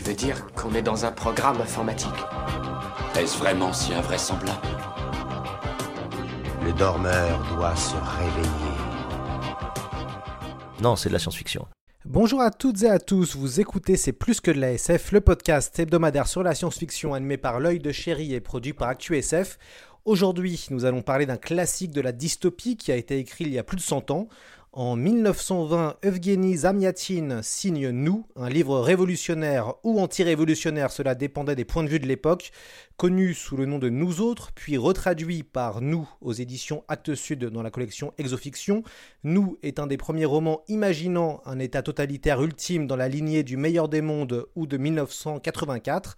Tu veux dire qu'on est dans un programme informatique Est-ce vraiment si invraisemblable Le dormeur doit se réveiller. Non, c'est de la science-fiction. Bonjour à toutes et à tous, vous écoutez C'est plus que de la SF, le podcast hebdomadaire sur la science-fiction animé par l'œil de chéri et produit par ActuSF. Aujourd'hui, nous allons parler d'un classique de la dystopie qui a été écrit il y a plus de 100 ans. En 1920, Evgeny Zamyatin signe Nous, un livre révolutionnaire ou anti-révolutionnaire, cela dépendait des points de vue de l'époque, connu sous le nom de Nous autres, puis retraduit par Nous aux éditions Actes Sud dans la collection Exofiction. Nous est un des premiers romans imaginant un état totalitaire ultime dans la lignée du meilleur des mondes ou de 1984.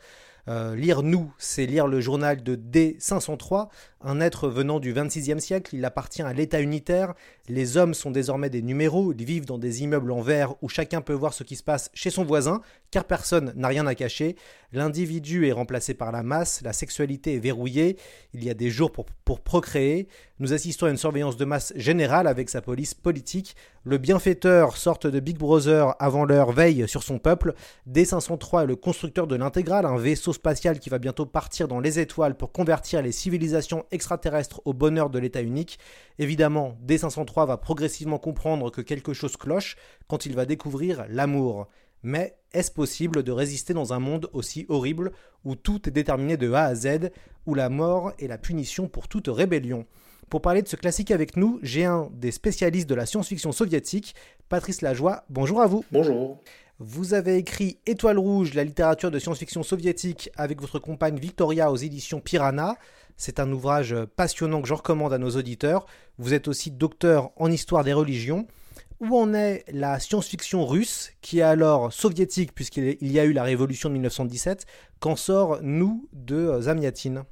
Euh, lire Nous, c'est lire le journal de D503, un être venant du 26e siècle, il appartient à l'État unitaire, les hommes sont désormais des numéros, ils vivent dans des immeubles en verre où chacun peut voir ce qui se passe chez son voisin, car personne n'a rien à cacher, l'individu est remplacé par la masse, la sexualité est verrouillée, il y a des jours pour, pour procréer, nous assistons à une surveillance de masse générale avec sa police politique, le bienfaiteur, sorte de Big Brother avant l'heure, veille sur son peuple, D503 est le constructeur de l'intégrale, un vaisseau spatial qui va bientôt partir dans les étoiles pour convertir les civilisations extraterrestres au bonheur de l'état unique. Évidemment, D503 va progressivement comprendre que quelque chose cloche quand il va découvrir l'amour. Mais est-ce possible de résister dans un monde aussi horrible où tout est déterminé de A à Z, où la mort est la punition pour toute rébellion? Pour parler de ce classique avec nous, j'ai un des spécialistes de la science-fiction soviétique, Patrice Lajoie. Bonjour à vous. Bonjour. Vous avez écrit Étoile rouge, la littérature de science-fiction soviétique avec votre compagne Victoria aux éditions Piranha. C'est un ouvrage passionnant que je recommande à nos auditeurs. Vous êtes aussi docteur en histoire des religions. Où en est la science-fiction russe, qui est alors soviétique puisqu'il y a eu la révolution de 1917 Qu'en sort, nous, de Zamyatin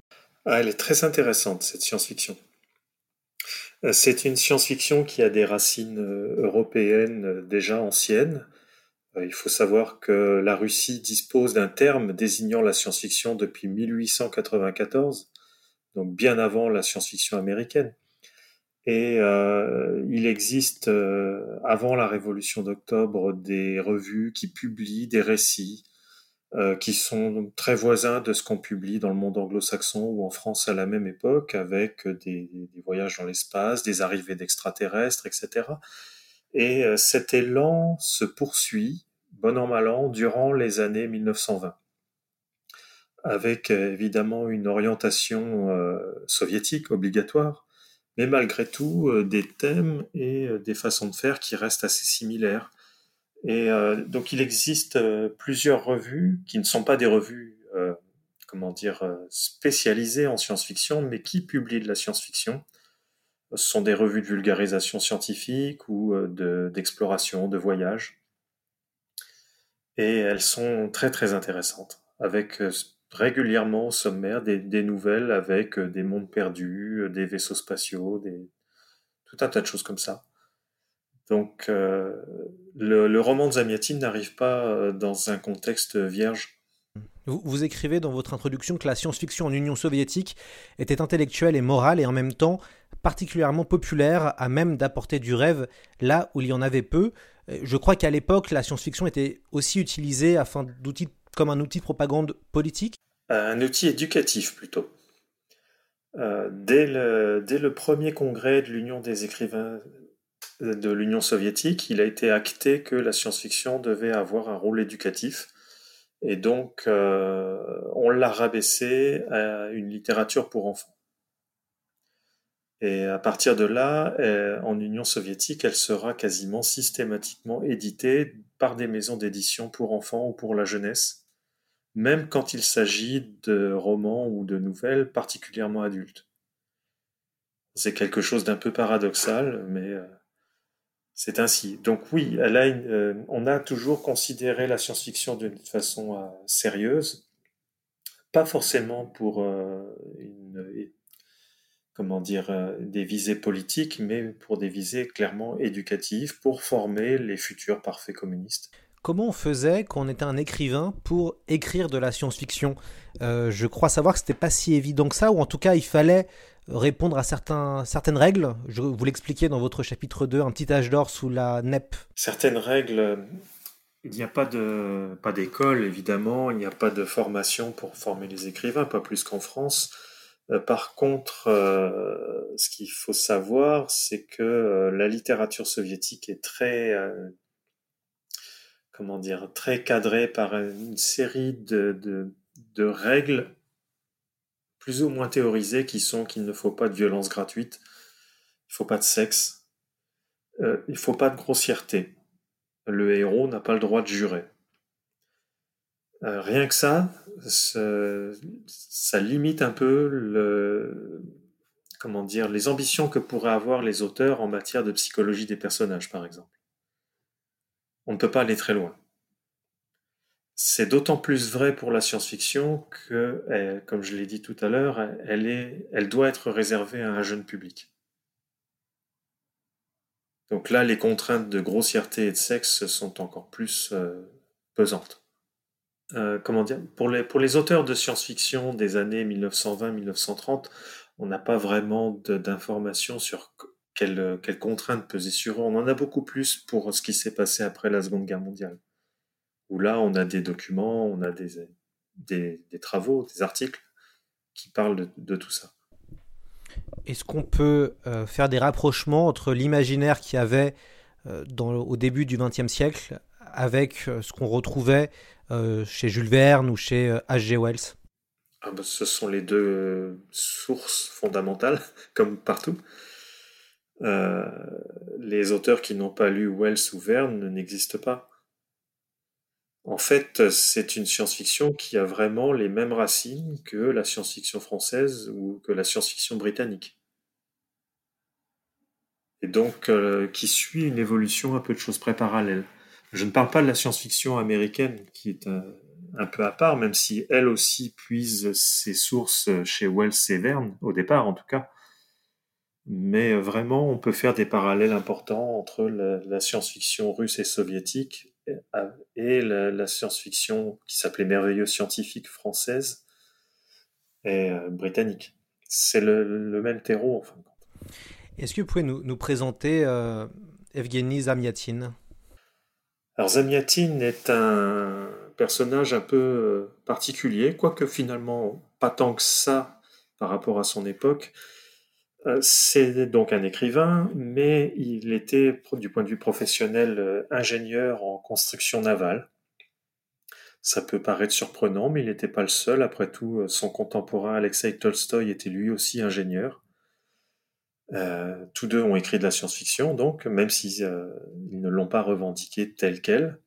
ah, Elle est très intéressante, cette science-fiction. C'est une science-fiction qui a des racines européennes déjà anciennes. Il faut savoir que la Russie dispose d'un terme désignant la science-fiction depuis 1894, donc bien avant la science-fiction américaine. Et euh, il existe, euh, avant la Révolution d'octobre, des revues qui publient des récits euh, qui sont très voisins de ce qu'on publie dans le monde anglo-saxon ou en France à la même époque, avec des, voyages dans l'espace, des arrivées d'extraterrestres, etc. Et euh, cet élan se poursuit, bon an mal an, durant les années 1920, avec euh, évidemment une orientation soviétique obligatoire, mais malgré tout des thèmes et des façons de faire qui restent assez similaires et euh, donc il existe euh, plusieurs revues qui ne sont pas des revues, euh, comment dire, spécialisées en science-fiction, mais qui publient de la science-fiction. Ce sont des revues de vulgarisation scientifique ou d'exploration, de, voyage. Et elles sont très très intéressantes, avec régulièrement au sommaire des, nouvelles avec des mondes perdus, des vaisseaux spatiaux, tout un tas de choses comme ça. Donc euh, le, roman de Zamyatin n'arrive pas euh, dans un contexte vierge. Vous, écrivez dans votre introduction que la science-fiction en Union soviétique était intellectuelle et morale et en même temps particulièrement populaire, à même d'apporter du rêve là où il y en avait peu. Euh, je crois qu'à l'époque, la science-fiction était aussi utilisée comme un outil de propagande politique. Un outil éducatif plutôt. dès, le, dès, le, premier congrès de l'Union des écrivains de l'Union soviétique, il a été acté que la science-fiction devait avoir un rôle éducatif. Et donc, euh, on l'a rabaissé à une littérature pour enfants. Et à partir de là, euh, en Union soviétique, elle sera quasiment systématiquement éditée par des maisons d'édition pour enfants ou pour la jeunesse, même quand il s'agit de romans ou de nouvelles particulièrement adultes. C'est quelque chose d'un peu paradoxal, mais euh, C'est ainsi. Donc oui, elle euh, on a toujours considéré la science-fiction d'une façon sérieuse, pas forcément pour une, comment dire, des visées politiques, mais pour des visées clairement éducatives, pour former les futurs parfaits communistes. Comment on faisait quand on était un écrivain pour écrire de la science-fiction? Je crois savoir que c'était pas si évident que ça, ou en tout cas il fallait répondre à certains, certaines règles. Je vous l'expliquais dans votre chapitre 2, un petit âge d'or sous la NEP. Certaines règles, il n'y a pas de pas d'école évidemment, il n'y a pas de formation pour former les écrivains, pas plus qu'en France. Euh, par contre, euh, ce qu'il faut savoir, c'est que euh, la littérature soviétique est très comment dire très cadrée par une série de, règles plus ou moins théorisés qui sont qu'il ne faut pas de violence gratuite, il ne faut pas de sexe, il ne faut pas de grossièreté. Le héros n'a pas le droit de jurer. Euh, rien que ça, ça limite un peu comment dire, les ambitions que pourraient avoir les auteurs en matière de psychologie des personnages, par exemple. On ne peut pas aller très loin. C'est d'autant plus vrai pour la science-fiction que, eh, comme je l'ai dit tout à l'heure, elle doit être réservée à un jeune public. Donc là, les contraintes de grossièreté et de sexe sont encore plus euh, pesantes. Euh, comment dire pour les, pour les auteurs de science-fiction des années 1920-1930, on n'a pas vraiment d'informations sur quelles, quelles contraintes pesaient sur eux. On en a beaucoup plus pour ce qui s'est passé après la Seconde Guerre mondiale où là, on a des documents, on a des, des, travaux, des articles qui parlent de, tout ça. Est-ce qu'on peut euh, faire des rapprochements entre l'imaginaire qu'il y avait euh, au début du XXe siècle avec ce qu'on retrouvait chez Jules Verne ou chez H.G. Wells ah ben, Ce sont les deux sources fondamentales, comme partout. les auteurs qui n'ont pas lu Wells ou Verne n'existent pas. En fait, c'est une science-fiction qui a vraiment les mêmes racines que la science-fiction française ou que la science-fiction britannique. Et donc, euh, qui suit une évolution un peu de choses près parallèles. Je ne parle pas de la science-fiction américaine, qui est un, peu à part, même si elle aussi puise ses sources chez Wells et Verne, au départ en tout cas. Mais vraiment, on peut faire des parallèles importants entre la science-fiction russe et soviétique et la, science-fiction qui s'appelait Merveilleuse scientifique française et euh, britannique. C'est le, même terreau en fin de compte. Est-ce que vous pouvez nous, présenter euh, Evgeny Zamyatin? Alors est un personnage un peu euh, particulier, quoique finalement pas tant que ça par rapport à son époque. Euh, c'est donc un écrivain, mais il était, du point de vue professionnel, euh, ingénieur en construction navale. Ça peut paraître surprenant, mais il n'était pas le seul. Après tout, son contemporain Alexei Tolstoï était lui aussi ingénieur. Tous deux ont écrit de la science-fiction, donc, même s'ils ne l'ont pas revendiqué tel quel.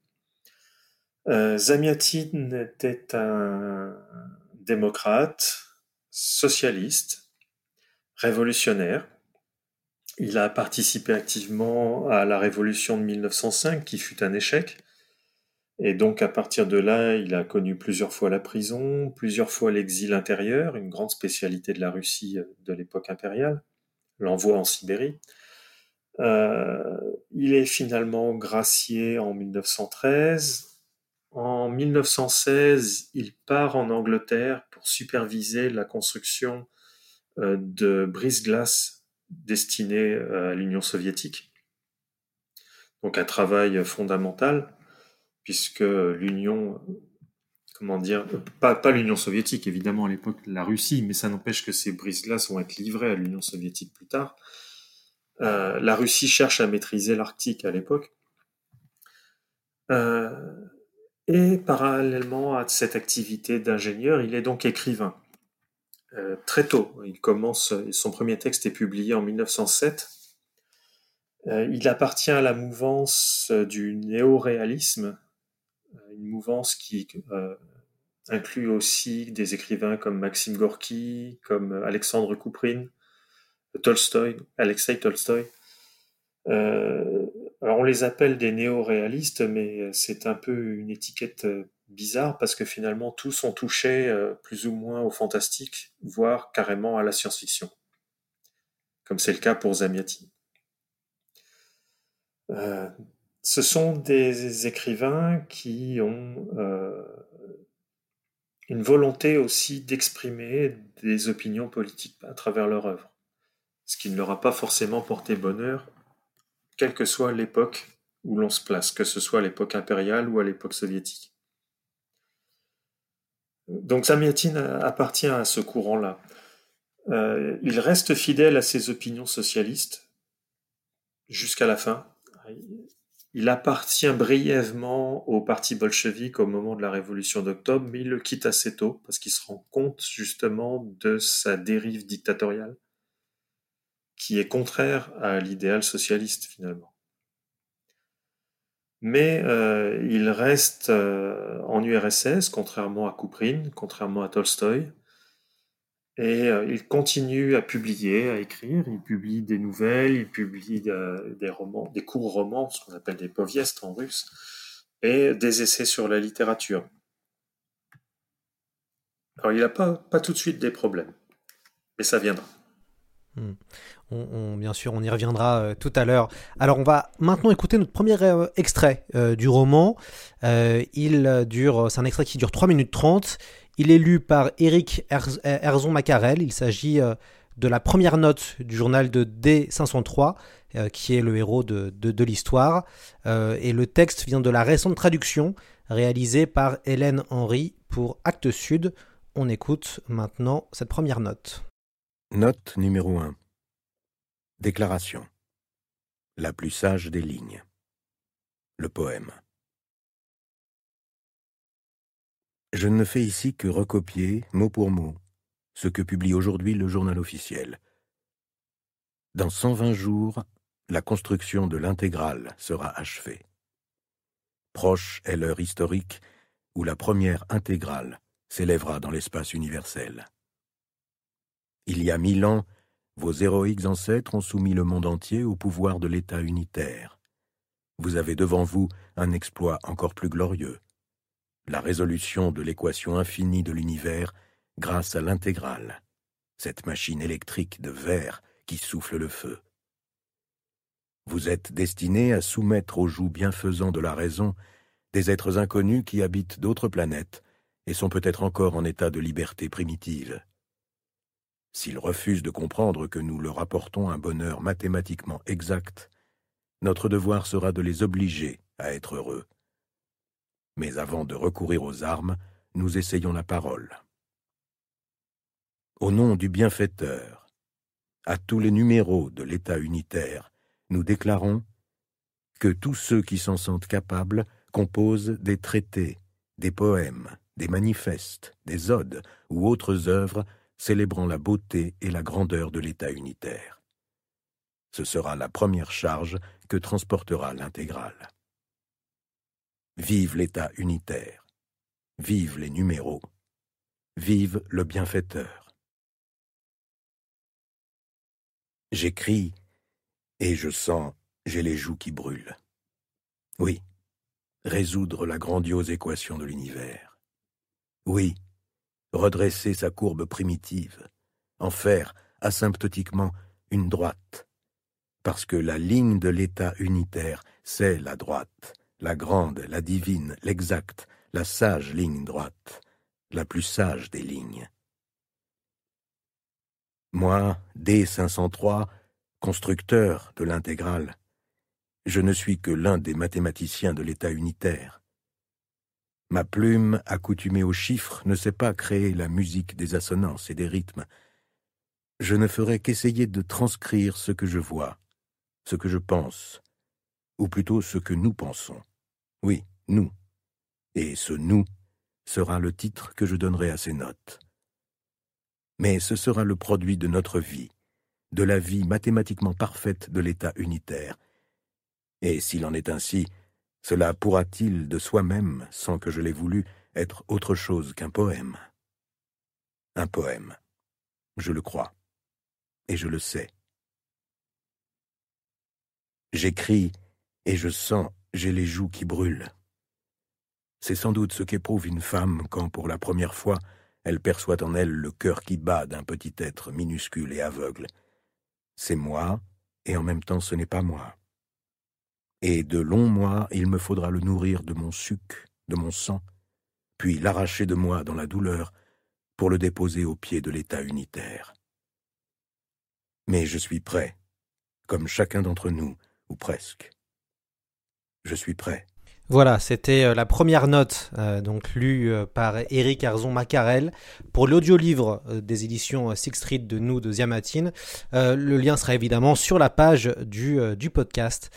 Zamyatin était un démocrate, socialiste, révolutionnaire. Il a participé activement à la révolution de 1905 qui fut un échec. Et donc à partir de là, il a connu plusieurs fois la prison, plusieurs fois l'exil intérieur, une grande spécialité de la Russie de l'époque impériale, l'envoi en Sibérie. Euh, il est finalement gracié en 1913. En 1916, il part en Angleterre pour superviser la construction euh, de brise-glace destiné euh, à l'Union soviétique. Donc un travail fondamental, puisque l'Union, comment dire, pas, pas l'Union soviétique, évidemment à l'époque la Russie, mais ça n'empêche que ces brise-glaces vont être livrées à l'Union soviétique plus tard. Euh, la Russie cherche à maîtriser l'Arctique à l'époque. et parallèlement à cette activité d'ingénieur, il est donc écrivain. Euh, très tôt. Il commence, son premier texte est publié en 1907. Euh, il appartient à la mouvance du néo-réalisme, une mouvance qui euh, inclut aussi des écrivains comme Maxime Gorky, comme Alexandre Kouprine, Tolstoï, Alexei Tolstoï. Alors on les appelle des néo-réalistes, mais c'est un peu une étiquette bizarre parce que finalement tous ont touché plus ou moins au fantastique, voire carrément à la science-fiction, comme c'est le cas pour Zamiati. Ce sont des écrivains qui ont une volonté aussi d'exprimer des opinions politiques à travers leur œuvre, ce qui ne leur a pas forcément porté bonheur, quelle que soit l'époque où l'on se place, que ce soit à l'époque impériale ou à l'époque soviétique. Donc Samyatin appartient à ce courant-là. Euh, il reste fidèle à ses opinions socialistes jusqu'à la fin. Il appartient brièvement au parti bolchevique au moment de la révolution d'octobre, mais il le quitte assez tôt parce qu'il se rend compte justement de sa dérive dictatoriale, qui est contraire à l'idéal socialiste finalement. Mais euh, il reste euh, en URSS, contrairement à Kuprine, contrairement à Tolstoï, et euh, il continue à publier, à écrire. Il publie des nouvelles, il publie euh, des romans, des courts romans, ce qu'on appelle des poviestes en russe, et des essais sur la littérature. Alors il n'a pas, pas tout de suite des problèmes, mais ça viendra. Hmm. Bien sûr, on y reviendra euh, tout à l'heure. Alors, on va maintenant écouter notre premier extrait du roman. il dure, c'est un extrait qui dure 3 minutes 30 il est lu par Eric Herzon Macarel. Il s'agit euh, de la première note du journal de D503, euh, qui est le héros de, l'histoire. Euh, et le texte vient de la récente traduction réalisée par Hélène Henry pour Actes Sud. On écoute maintenant cette première note. Note numéro 1. Déclaration. La plus sage des lignes. Le poème. Je ne fais ici que recopier, mot pour mot, ce que publie aujourd'hui le journal officiel. Dans 120 jours, la construction de l'intégrale sera achevée. Proche est l'heure historique où la première intégrale s'élèvera dans l'espace universel. Il y a mille ans, vos héroïques ancêtres ont soumis le monde entier au pouvoir de l'État unitaire. Vous avez devant vous un exploit encore plus glorieux la résolution de l'équation infinie de l'univers grâce à l'intégrale, cette machine électrique de verre qui souffle le feu. Vous êtes destiné à soumettre aux joues bienfaisants de la raison des êtres inconnus qui habitent d'autres planètes et sont peut-être encore en état de liberté primitive. S'ils refusent de comprendre que nous leur apportons un bonheur mathématiquement exact, notre devoir sera de les obliger à être heureux. Mais avant de recourir aux armes, nous essayons la parole. Au nom du bienfaiteur, à tous les numéros de l'État unitaire, nous déclarons que tous ceux qui s'en sentent capables composent des traités, des poèmes, des manifestes, des odes ou autres œuvres célébrant la beauté et la grandeur de l'État unitaire. Ce sera la première charge que transportera l'intégrale. Vive l'État unitaire. Vive les numéros. Vive le bienfaiteur. J'écris et je sens, j'ai les joues qui brûlent. Oui, résoudre la grandiose équation de l'univers. Oui, redresser sa courbe primitive, en faire asymptotiquement une droite, parce que la ligne de l'état unitaire, c'est la droite, la grande, la divine, l'exacte, la sage ligne droite, la plus sage des lignes. Moi, D503, constructeur de l'intégrale, je ne suis que l'un des mathématiciens de l'État unitaire. Ma plume, accoutumée aux chiffres, ne sait pas créer la musique des assonances et des rythmes. Je ne ferai qu'essayer de transcrire ce que je vois, ce que je pense, ou plutôt ce que nous pensons. Oui, nous. Et ce nous sera le titre que je donnerai à ces notes. Mais ce sera le produit de notre vie, de la vie mathématiquement parfaite de l'État unitaire. Et s'il en est ainsi, cela pourra-t-il de soi-même, sans que je l'aie voulu, être autre chose qu'un poème? Un poème. Je le crois. Et je le sais. J'écris Et je sens, j'ai les joues qui brûlent. C'est sans doute ce qu'éprouve une femme quand, pour la première fois, elle perçoit en elle le cœur qui bat d'un petit être minuscule et aveugle. C'est moi, et en même temps ce n'est pas moi. Et de longs mois, il me faudra le nourrir de mon suc, de mon sang, puis l'arracher de moi dans la douleur pour le déposer au pied de l'État unitaire. Mais je suis prêt, comme chacun d'entre nous, ou presque. Je suis prêt. Voilà, c'était euh, la première note, euh, donc lue euh, par Eric Arzon Macarel pour l'audiolivre des éditions Six Street de nous de Ziamatine. le lien sera évidemment sur la page du, du podcast.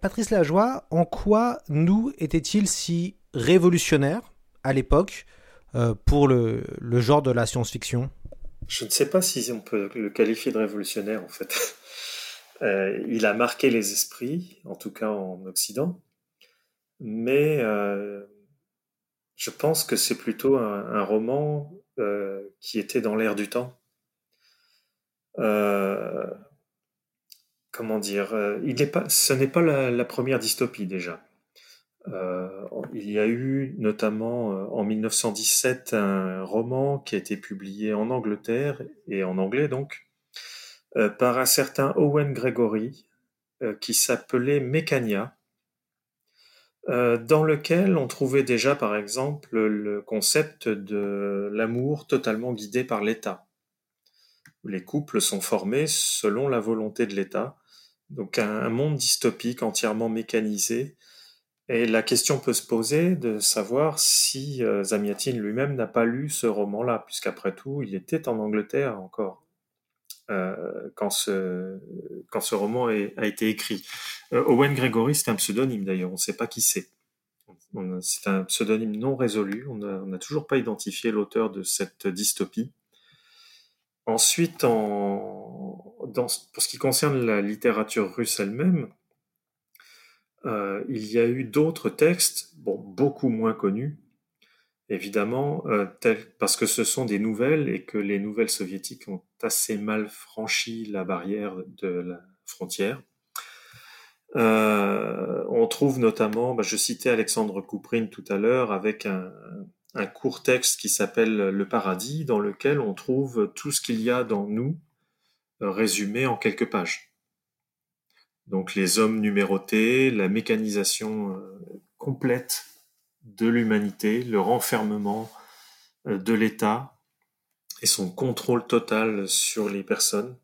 Patrice Lajoie, en quoi nous était-il si révolutionnaire à l'époque pour le, le genre de la science-fiction? Je ne sais pas si on peut le qualifier de révolutionnaire en fait. Il a marqué les esprits, en tout cas en Occident mais euh, je pense que c'est plutôt un, roman euh, qui était dans l'air du temps. Euh, comment dire Ce n'est pas la, première dystopie déjà. il y a eu notamment en 1917 un roman qui a été publié en Angleterre et en anglais donc par un certain Owen Gregory qui s'appelait Mécania euh, dans lequel on trouvait déjà, par exemple, le concept de l'amour totalement guidé par l'État. Les couples sont formés selon la volonté de l'État. Donc un, monde dystopique entièrement mécanisé. Et la question peut se poser de savoir si euh, Zamiatine lui-même n'a pas lu ce roman-là, puisqu'après tout, il était en Angleterre encore. Euh, quand, ce, quand ce roman a été écrit. Euh, Owen Gregory, c'est un pseudonyme d'ailleurs, on ne sait pas qui c'est. C'est un pseudonyme non résolu, on n'a toujours pas identifié l'auteur de cette dystopie. Ensuite, pour ce qui concerne la littérature russe elle-même, euh, il y a eu d'autres textes, bon, beaucoup moins connus, évidemment, euh, parce que ce sont des nouvelles et que les nouvelles soviétiques ont assez mal franchi la barrière de la frontière. Euh, on trouve notamment, bah, je citais Alexandre Couprine tout à l'heure, avec un, court texte qui s'appelle Le Paradis, dans lequel on trouve tout ce qu'il y a dans nous euh, résumé en quelques pages. Donc les hommes numérotés, la mécanisation complète de l'humanité, le renfermement euh, de l'État et son contrôle total sur les personnes.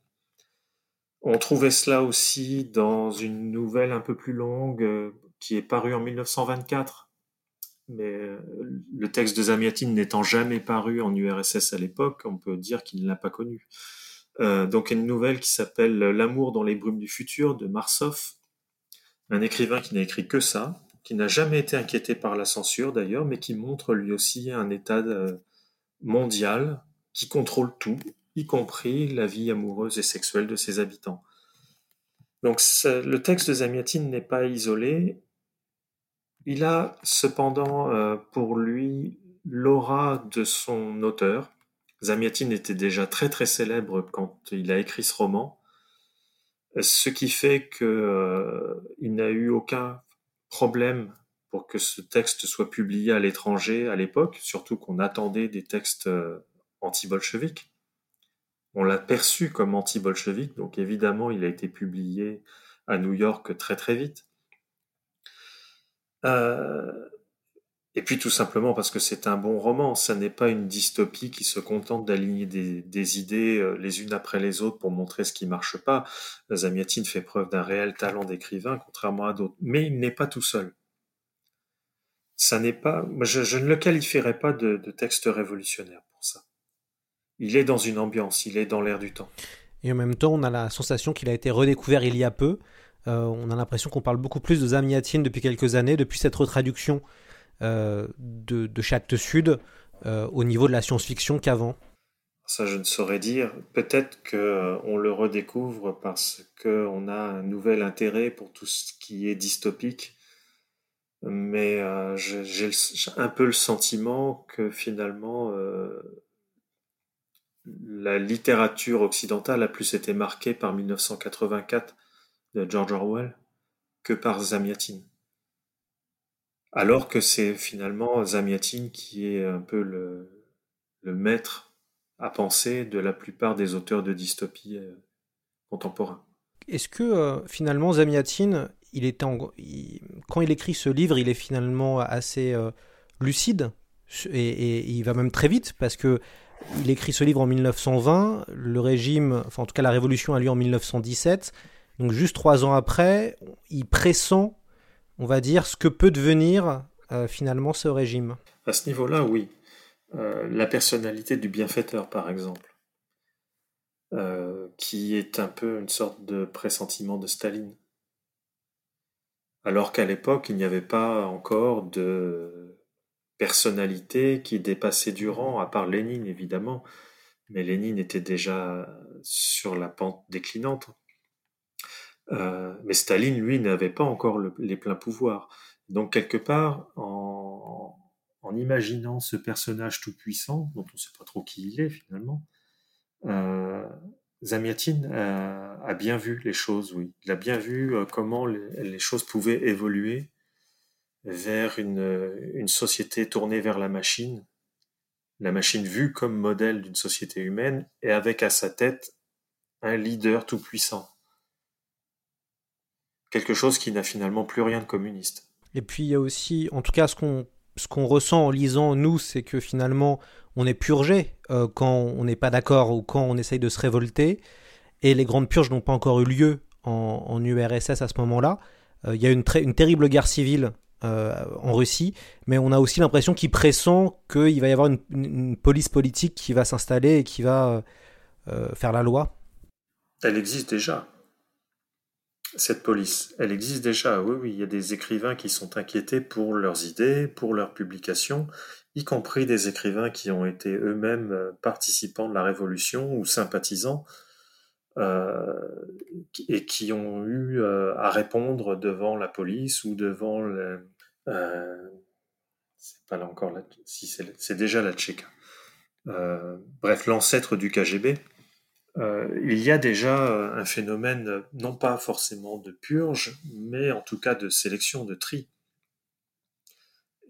On trouvait cela aussi dans une nouvelle un peu plus longue euh, qui est parue en 1924, mais euh, le texte de Zamiatine n'étant jamais paru en URSS à l'époque, on peut dire qu'il ne l'a pas connu. donc une nouvelle qui s'appelle L'amour dans les brumes du futur de Marsoff, un écrivain qui n'a écrit que ça, qui n'a jamais été inquiété par la censure d'ailleurs, mais qui montre lui aussi un état euh, mondial qui contrôle tout, y compris la vie amoureuse et sexuelle de ses habitants. Donc le texte de Zamiatine n'est pas isolé. Il a cependant euh, pour lui l'aura de son auteur. Zamiatine était déjà très très célèbre quand il a écrit ce roman, ce qui fait qu'il euh, n'a eu aucun problème pour que ce texte soit publié à l'étranger à l'époque, surtout qu'on attendait des textes euh, anti-bolcheviques. On l'a perçu comme anti-bolchevique, donc évidemment il a été publié à New York très très vite. Euh, et puis tout simplement parce que c'est un bon roman, ça n'est pas une dystopie qui se contente d'aligner des, idées euh, les unes après les autres pour montrer ce qui marche pas. Zamiatine fait preuve d'un réel talent d'écrivain, contrairement à d'autres. Mais il n'est pas tout seul. Ça n'est pas, je, ne le qualifierais pas de, texte révolutionnaire pour ça. Il est dans une ambiance, il est dans l'air du temps. Et en même temps, on a la sensation qu'il a été redécouvert il y a peu. Euh, on a l'impression qu'on parle beaucoup plus de Zamiatine depuis quelques années, depuis cette retraduction de, de Chacte Sud euh, au niveau de la science-fiction qu'avant Ça, je ne saurais dire. Peut-être qu'on euh, le redécouvre parce qu'on a un nouvel intérêt pour tout ce qui est dystopique. Mais j'ai un peu le sentiment que finalement, la littérature occidentale a plus été marquée par 1984 de George Orwell que par Zamiatine. Alors que c'est finalement Zamiatine qui est un peu le, maître à penser de la plupart des auteurs de dystopie euh, contemporains. Est-ce que euh, finalement était quand il écrit ce livre, il est finalement assez euh, lucide? Et, il va même très vite parce que il écrit ce livre en 1920, le régime, enfin en tout cas la révolution a lieu en 1917, donc juste trois ans après, il pressent, on va dire, ce que peut devenir finalement ce régime. À ce niveau-là, oui. Euh, la personnalité du bienfaiteur, par exemple, euh, qui est un peu une sorte de pressentiment de Staline. Alors qu'à l'époque, il n'y avait pas encore de personnalité qui dépassait Durand, à part Lénine évidemment, mais Lénine était déjà sur la pente déclinante. Euh, mais Staline, lui, n'avait pas encore les pleins pouvoirs. Donc quelque part, en, imaginant ce personnage tout-puissant, dont on ne sait pas trop qui il est finalement, euh, Zamiatine a, bien vu les choses, oui. Il a bien vu euh, comment les, choses pouvaient évoluer vers une, société tournée vers la machine, la machine vue comme modèle d'une société humaine, et avec à sa tête un leader tout-puissant. Quelque chose qui n'a finalement plus rien de communiste. Et puis il y a aussi, en tout cas ce qu'on ce qu'on ressent en lisant, nous, c'est que finalement, on est purgé euh, quand on n'est pas d'accord ou quand on essaye de se révolter. Et les grandes purges n'ont pas encore eu lieu en, URSS à ce moment-là. Euh, il y a une, une terrible guerre civile euh, en Russie, mais on a aussi l'impression qu'il pressent qu'il va y avoir une, police politique qui va s'installer et qui va faire la loi. Elle existe déjà cette police, elle existe déjà. Oui, il y a des écrivains qui sont inquiétés pour leurs idées, pour leurs publications, y compris des écrivains qui ont été eux-mêmes euh, participants de la Révolution ou sympathisants, euh, et qui ont eu euh, à répondre devant la police ou devant le... c'est pas là encore si c'est déjà la Tchéka. bref, l'ancêtre du KGB. Euh, il y a déjà euh, un phénomène, euh, non pas forcément de purge, mais en tout cas de sélection, de tri.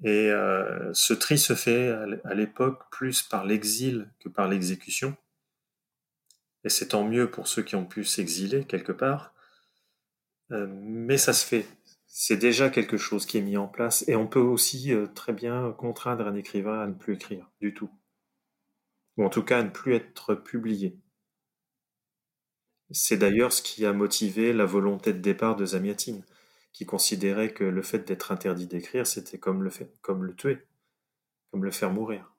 Et ce tri se fait à l'époque plus par l'exil que par l'exécution. Et c'est tant mieux pour ceux qui ont pu s'exiler quelque part. mais ça se fait. C'est déjà quelque chose qui est mis en place. Et on peut aussi très bien contraindre un écrivain à ne plus écrire du tout. Ou en tout cas à ne plus être publié. C'est d'ailleurs ce qui a motivé la volonté de départ de Zamiatine, qui considérait que le fait d'être interdit d'écrire, c'était comme le, comme le tuer, comme le faire mourir.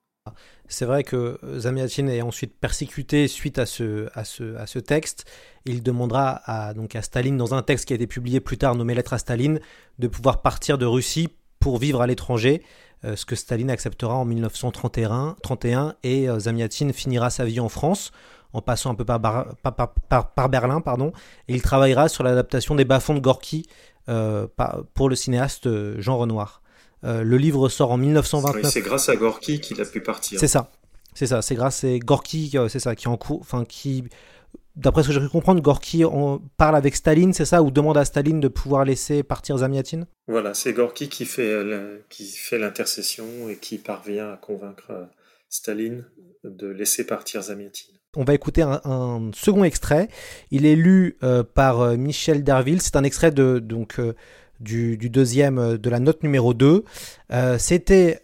C'est vrai que Zamiatine est ensuite persécuté suite à ce, à ce, à ce texte. Il demandera à, donc à Staline, dans un texte qui a été publié plus tard, nommé Lettre à Staline, de pouvoir partir de Russie pour vivre à l'étranger, euh, ce que Staline acceptera en 1931 31, et euh, Zamiatine finira sa vie en France en passant un peu par, par, Berlin, pardon, et il travaillera sur l'adaptation des bas-fonds de Gorky euh, pour le cinéaste euh, Jean Renoir. Euh, le livre sort en 1929. c'est grâce à Gorky qu'il a pu partir. C'est ça, c'est ça, c'est grâce à Gorky, c'est ça, qui en cours, enfin qui, d'après ce que j'ai pu comprendre, Gorky parle avec Staline, c'est ça, ou demande à Staline de pouvoir laisser partir Zamiatine. Voilà, c'est Gorky qui fait qui fait l'intercession et qui parvient à convaincre Staline de laisser partir Zamiatine. On va écouter un, second extrait. Il est lu euh, par euh, Michel Derville. C'est un extrait de, donc, euh, du, deuxième de la note numéro 2. C'était,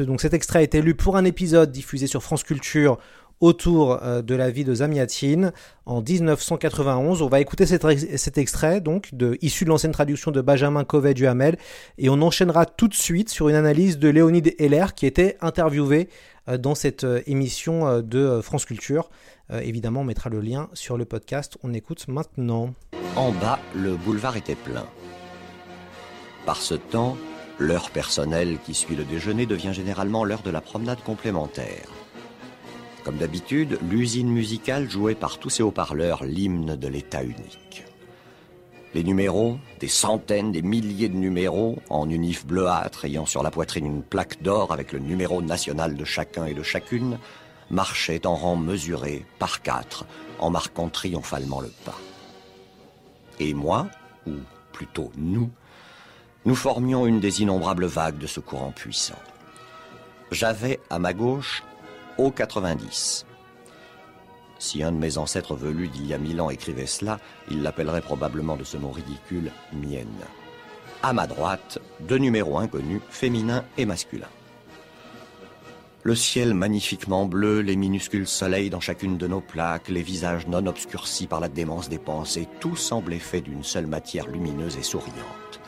donc cet extrait a été lu pour un épisode diffusé sur France Culture autour de la vie de Zamiatine en 1991. On va écouter cet, extrait, donc, de, issu de l'ancienne traduction de Benjamin Covet-Duhamel, et on enchaînera tout de suite sur une analyse de Léonide Heller, qui était interviewé euh, dans cette euh, émission euh, de France Culture. évidemment, on mettra le lien sur le podcast. On écoute maintenant. En bas, le boulevard était plein. Par ce temps, l'heure personnelle qui suit le déjeuner devient généralement l'heure de la promenade complémentaire. Comme d'habitude, l'usine musicale jouait par tous ses haut-parleurs l'hymne de l'État unique. Les numéros, des centaines, des milliers de numéros, en unif bleuâtre ayant sur la poitrine une plaque d'or avec le numéro national de chacun et de chacune, marchaient en rang mesuré, par quatre, en marquant triomphalement le pas. Et moi, ou plutôt nous, nous formions une des innombrables vagues de ce courant puissant. J'avais à ma gauche O90. Si un de mes ancêtres velus d'il y a mille ans écrivait cela, il l'appellerait probablement de ce mot ridicule mienne. À ma droite, deux numéros inconnus, féminin et masculin. Le ciel magnifiquement bleu, les minuscules soleils dans chacune de nos plaques, les visages non obscurcis par la démence des pensées, tout semblait fait d'une seule matière lumineuse et souriante.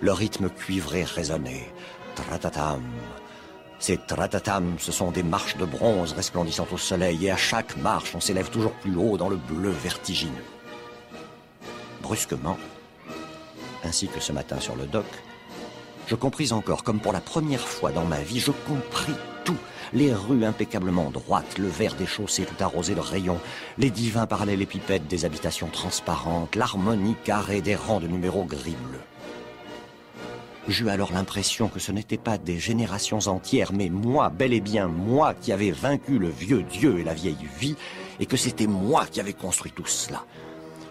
Le rythme cuivré résonnait. Tratatam. Ces tratatam, ce sont des marches de bronze resplendissant au soleil, et à chaque marche, on s'élève toujours plus haut dans le bleu vertigineux. Brusquement, ainsi que ce matin sur le dock, je compris encore, comme pour la première fois dans ma vie, je compris tout. Les rues impeccablement droites, le vert des chaussées tout arrosé de rayons, les divins parallélépipèdes des habitations transparentes, l'harmonie carrée des rangs de numéros gris-bleus. J'eus alors l'impression que ce n'était pas des générations entières, mais moi, bel et bien moi, qui avais vaincu le vieux Dieu et la vieille vie, et que c'était moi qui avais construit tout cela.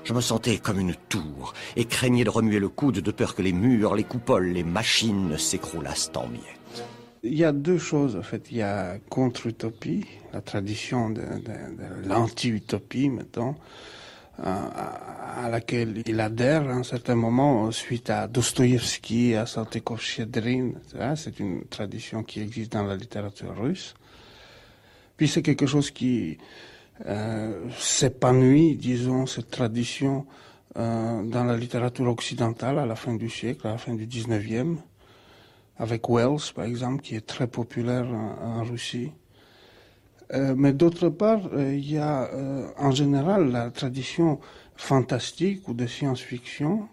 Je me sentais comme une tour, et craignais de remuer le coude de peur que les murs, les coupoles, les machines s'écroulassent en miettes. Il y a deux choses, en fait. Il y a contre-utopie, la tradition de, de, de l'anti-utopie, mettons, à laquelle il adhère à un certain moment suite à Dostoïevski, à Saltykov-Shchedrin. C'est une tradition qui existe dans la littérature russe. Puis c'est quelque chose qui euh, s'épanouit, disons, cette tradition euh, dans la littérature occidentale à la fin du siècle, à la fin du 19e, avec Wells, par exemple, qui est très populaire en Russie. Euh, mais d'autre part, euh, il y a euh, en général la tradition fantastique ou de science-fiction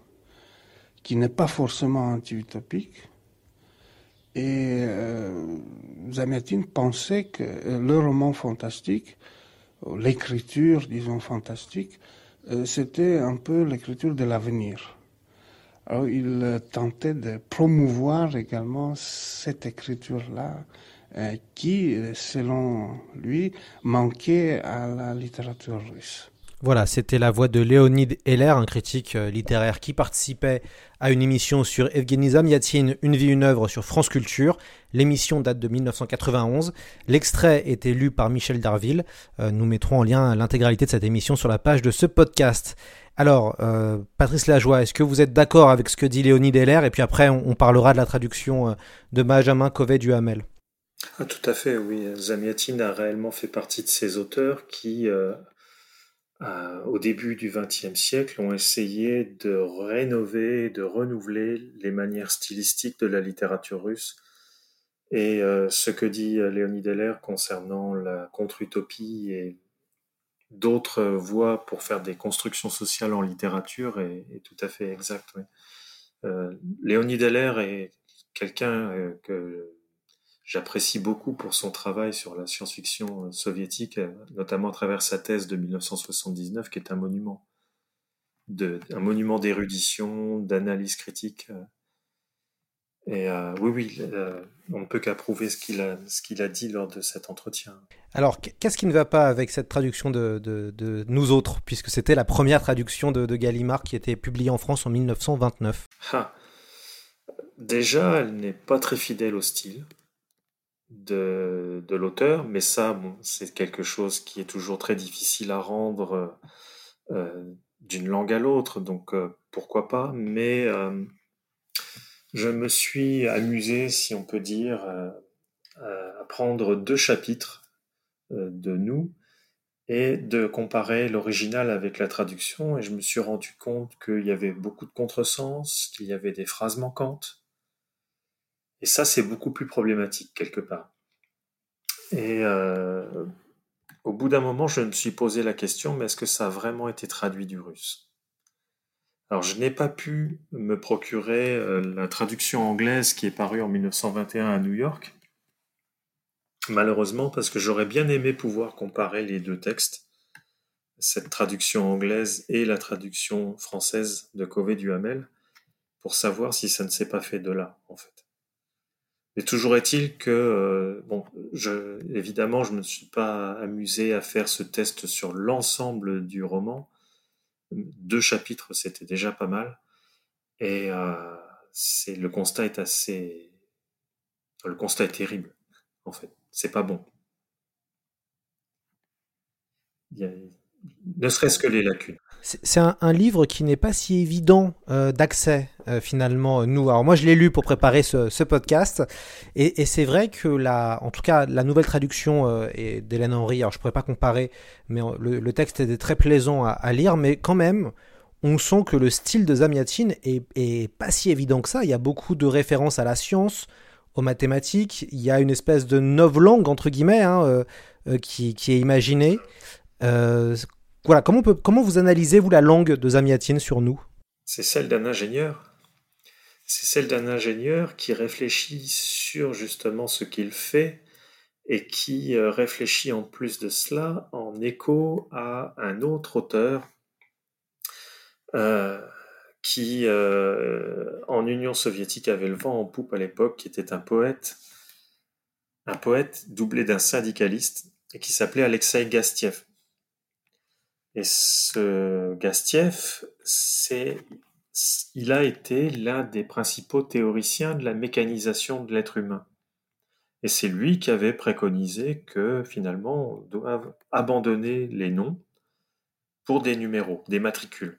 qui n'est pas forcément anti-utopique. Et Zamiatin pensait que le roman fantastique, l'écriture, disons, fantastique, c'était un peu l'écriture de l'avenir. Alors il tentait de promouvoir également cette écriture-là euh, qui, selon lui, manquait à la littérature russe. Voilà, c'était la voix de Léonide Heller, un critique euh, littéraire qui participait à une émission sur Evgeny Zamyatin, Une vie, une œuvre sur France Culture. L'émission date de 1991. L'extrait était lu par Michel Darville. Euh, nous mettrons en lien l'intégralité de cette émission sur la page de ce podcast. Alors, Patrice Lajoie, est-ce que vous êtes d'accord avec ce que dit Léonide Heller? Et puis après, on, parlera de la traduction de Benjamin Covet-Duhamel. Ah, tout à fait, oui. Zamiatin a réellement fait partie de ces auteurs qui, euh, euh, au début du XXe siècle, ont essayé de rénover, de renouveler les manières stylistiques de la littérature russe. Et euh, ce que dit Léonid Heller concernant la contre-utopie et d'autres voies pour faire des constructions sociales en littérature est, tout à fait exact. Oui. Léonid Heller est quelqu'un que j'apprécie beaucoup pour son travail sur la science-fiction soviétique, notamment à travers sa thèse de 1979, qui est un monument, de, un monument d'érudition, d'analyse critique. Et euh, oui, oui, euh, on ne peut qu'approuver ce qu'il a, dit lors de cet entretien. Alors, qu'est-ce qui ne va pas avec cette traduction de, de, de Nous autres, puisque c'était la première traduction de, de, Gallimard qui était publiée en France en 1929 ah. Déjà, elle n'est pas très fidèle au style de, de l'auteur, mais ça, bon, c'est quelque chose qui est toujours très difficile à rendre euh, d'une langue à l'autre, donc euh, pourquoi pas. Mais euh, je me suis amusé, si on peut dire, à prendre deux chapitres de nous et de comparer l'original avec la traduction, et je me suis rendu compte qu'il y avait beaucoup de contresens, qu'il y avait des phrases manquantes, et ça, c'est beaucoup plus problématique quelque part. Et euh, au bout d'un moment, je me suis posé la question, mais est-ce que ça a vraiment été traduit du russe? Alors, je n'ai pas pu me procurer euh, la traduction anglaise qui est parue en 1921 à New York, malheureusement, parce que j'aurais bien aimé pouvoir comparer les deux textes, cette traduction anglaise et la traduction française de Covey-Duhamel, pour savoir si ça ne s'est pas fait de là, en fait. Mais toujours est-il que, euh, bon, évidemment, je ne me suis pas amusé à faire ce test sur l'ensemble du roman. Deux chapitres, c'était déjà pas mal. Et c'est le constat est assez, le constat est terrible en fait. C'est pas bon. ne serait-ce que les lacunes. C'est un, livre qui n'est pas si évident euh, d'accès euh, finalement. Nous, alors moi je l'ai lu pour préparer ce, podcast et, c'est vrai que la, en tout cas la nouvelle traduction euh, d'Hélène Henry. Alors je pourrais pas comparer, mais le, texte était très plaisant à, lire, mais quand même on sent que le style de Zamiatin est, pas si évident que ça. Il y a beaucoup de références à la science, aux mathématiques. Il y a une espèce de langue entre guillemets hein, qui, qui, est imaginée. Voilà, comment, vous analysez, vous, la langue de Zamiatine sur nous? C'est celle d'un ingénieur. C'est celle d'un ingénieur qui réfléchit sur justement ce qu'il fait et qui euh, réfléchit en plus de cela en écho à un autre auteur euh, qui, euh, en Union soviétique, avait le vent en poupe à l'époque, qui était un poète, un poète doublé d'un syndicaliste, et qui s'appelait Alexei Gastiev. Et ce Gastiev, c'est, il a été l'un des principaux théoriciens de la mécanisation de l'être humain. Et c'est lui qui avait préconisé que finalement on doit abandonner les noms pour des numéros, des matricules.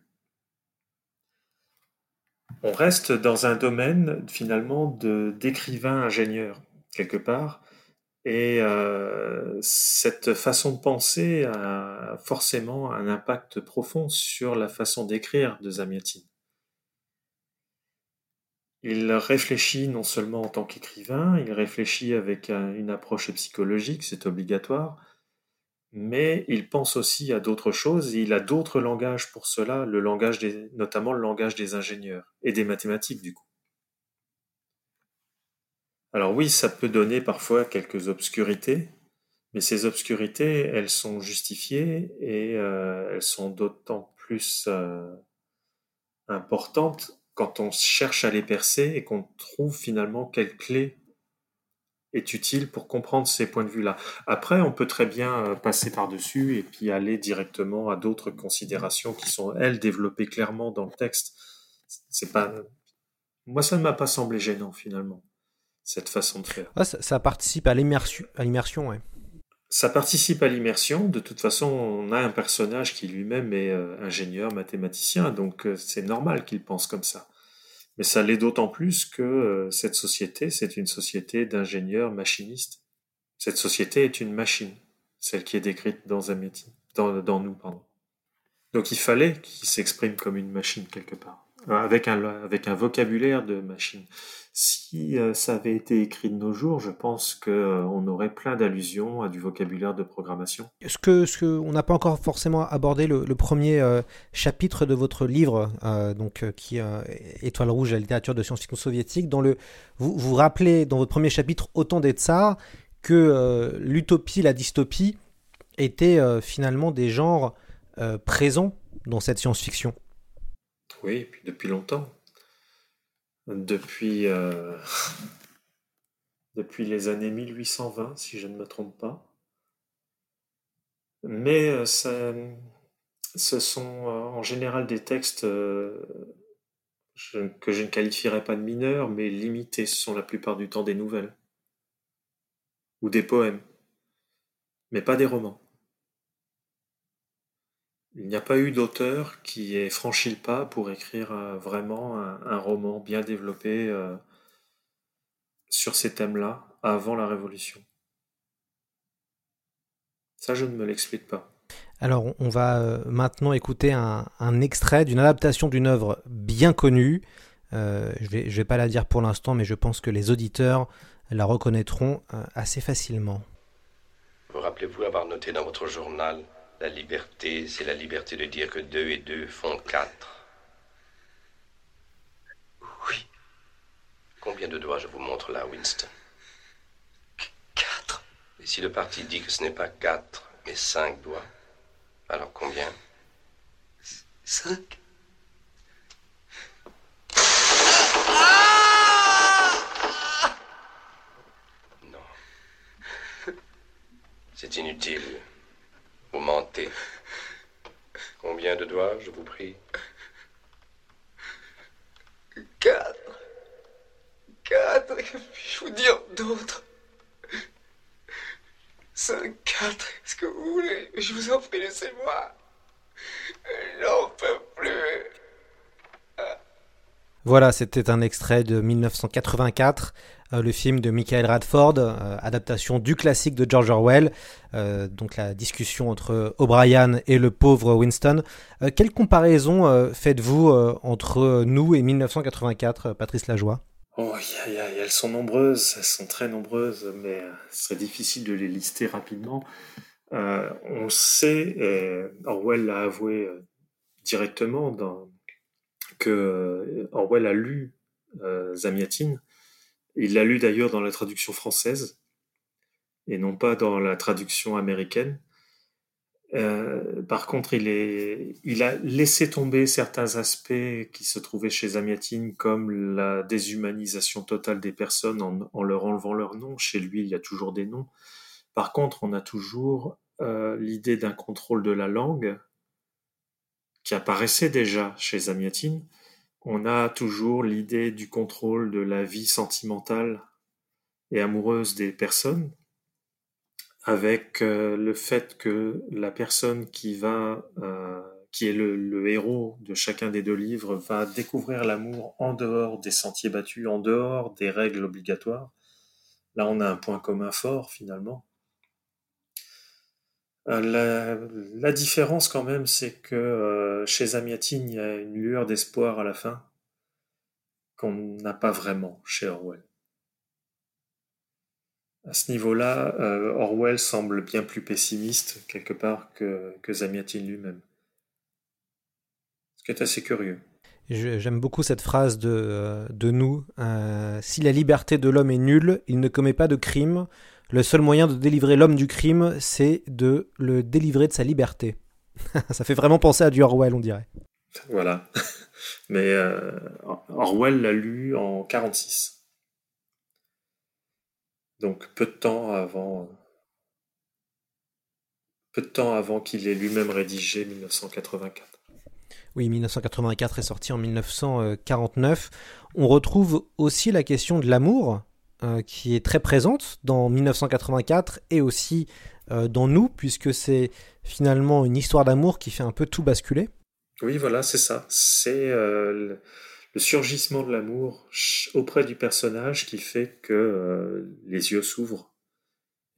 On reste dans un domaine finalement d'écrivain ingénieur quelque part et euh, cette façon de penser a forcément un impact profond sur la façon d'écrire de Zamiatin. Il réfléchit non seulement en tant qu'écrivain, il réfléchit avec une approche psychologique, c'est obligatoire, mais il pense aussi à d'autres choses, et il a d'autres langages pour cela, notamment le langage des ingénieurs et des mathématiques du coup. Alors oui, ça peut donner parfois quelques obscurités, mais ces obscurités, elles sont justifiées et euh, elles sont d'autant plus euh, importantes quand on cherche à les percer et qu'on trouve finalement quelle clé est utile pour comprendre ces points de vue-là. Après, on peut très bien euh, passer par-dessus et puis aller directement à d'autres considérations qui sont, elles, développées clairement dans le texte. C'est pas, moi, ça ne m'a pas semblé gênant finalement cette façon de faire. ça, participe à l'immersion, ouais. Ça participe à l'immersion. De toute façon, on a un personnage qui lui-même est euh, ingénieur, mathématicien, donc euh, c'est normal qu'il pense comme ça. Mais ça l'est d'autant plus que euh, cette société, c'est une société d'ingénieurs machinistes. Cette société est une machine, celle qui est décrite dans dans, dans nous, pardon. Donc il fallait qu'il s'exprime comme une machine quelque part, avec un, avec un vocabulaire de machine. Si euh, ça avait été écrit de nos jours, je pense qu'on euh, aurait plein d'allusions à du vocabulaire de programmation. Ce que, ce que on n'a pas encore forcément abordé le, premier euh, chapitre de votre livre, donc qui Étoile rouge, la littérature de science-fiction soviétique. Dans le, vous vous rappelez dans votre premier chapitre, Autant des tsars, que l'utopie, la dystopie étaient finalement des genres présents dans cette science-fiction? Oui, et puis depuis longtemps depuis, euh, depuis les années 1820, si je ne me trompe pas. Mais euh, ce sont euh, en général des textes que je ne qualifierais pas de mineurs, mais limités. Ce sont la plupart du temps des nouvelles ou des poèmes, mais pas des romans. Il n'y a pas eu d'auteur qui ait franchi le pas pour écrire euh, vraiment un, roman bien développé euh, sur ces thèmes-là avant la Révolution. Ça, je ne me l'explique pas. Alors, on va euh, maintenant écouter un, extrait d'une adaptation d'une œuvre bien connue. je ne vais, vais, pas la dire pour l'instant, mais je pense que les auditeurs la reconnaîtront assez facilement. Vous rappelez-vous avoir noté dans votre journal la liberté, c'est la liberté de dire que deux et deux font quatre. Oui. Combien de doigts je vous montre là, Winston? Quatre. Et si le parti dit que ce n'est pas quatre, mais cinq doigts, alors combien? Cinq. Non. C'est inutile. Vous mentez. Combien de doigts, je vous prie? Quatre. Quatre, puis je vous dire d'autres. Cinq, quatre, est ce que vous voulez? Je vous en prie, laissez-moi. Voilà, c'était un extrait de 1984, euh, le film de Michael Radford, euh, adaptation du classique de George Orwell, euh, donc la discussion entre O'Brien et le pauvre Winston. quelle comparaison faites-vous entre nous et 1984, Patrice Lajoie? Oh, elles sont nombreuses, elles sont très nombreuses, mais ce serait difficile de les lister rapidement. on sait, et Orwell l'a avoué directement dans euh, Orwell a lu euh, Zamiatine. Il l'a lu d'ailleurs dans la traduction française et non pas dans la traduction américaine. Euh, par contre, il, a laissé tomber certains aspects qui se trouvaient chez Zamiatine, comme la déshumanisation totale des personnes en, leur enlevant leur nom. Chez lui, il y a toujours des noms. Par contre, on a toujours l'idée d'un contrôle de la langue, qui apparaissait déjà chez Zamiatine, on a toujours l'idée du contrôle de la vie sentimentale et amoureuse des personnes, avec euh, le fait que la personne qui va, euh, qui est le, héros de chacun des deux livres, va découvrir l'amour en dehors des sentiers battus, en dehors des règles obligatoires. Là, on a un point commun fort finalement. Euh, la, différence quand même, c'est que euh, chez Zamiatine, il y a une lueur d'espoir à la fin qu'on n'a pas vraiment chez Orwell. À ce niveau-là, euh, Orwell semble bien plus pessimiste quelque part que, que Zamiatine lui-même. Ce qui est assez curieux. J'aime beaucoup cette phrase de, de nous. si la liberté de l'homme est nulle, il ne commet pas de crime, le seul moyen de délivrer l'homme du crime, c'est de le délivrer de sa liberté. Ça fait vraiment penser à du Orwell, on dirait. Voilà. Mais euh, Orwell l'a lu en 46. Donc peu de temps avant peu de temps avant qu'il ait lui-même rédigé 1984. Oui, 1984 est sorti en 1949. On retrouve aussi la question de l'amour euh, qui est très présente dans 1984 et aussi euh, dans nous, puisque c'est finalement une histoire d'amour qui fait un peu tout basculer. Oui, voilà, c'est ça. C'est euh, le, surgissement de l'amour auprès du personnage qui fait que les yeux s'ouvrent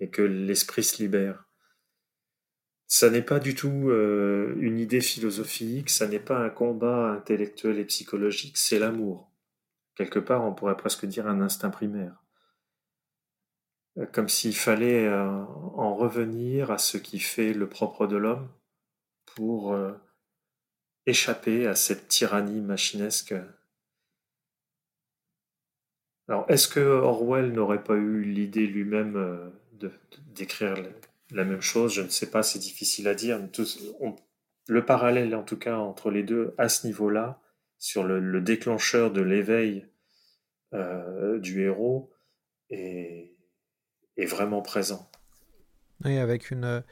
et que l'esprit se libère. Ça n'est pas du tout une idée philosophique, ça n'est pas un combat intellectuel et psychologique, c'est l'amour. Quelque part, on pourrait presque dire un instinct primaire. Euh, comme s'il fallait euh, en revenir à ce qui fait le propre de l'homme pour euh, échapper à cette tyrannie machinesque. Alors, est-ce que Orwell n'aurait pas eu l'idée lui-même d'écrire la même chose? Je ne sais pas, c'est difficile à dire. le parallèle, en tout cas, entre les deux, à ce niveau-là, sur le, déclencheur de l'éveil du héros, est, est vraiment présent. Oui, avec une,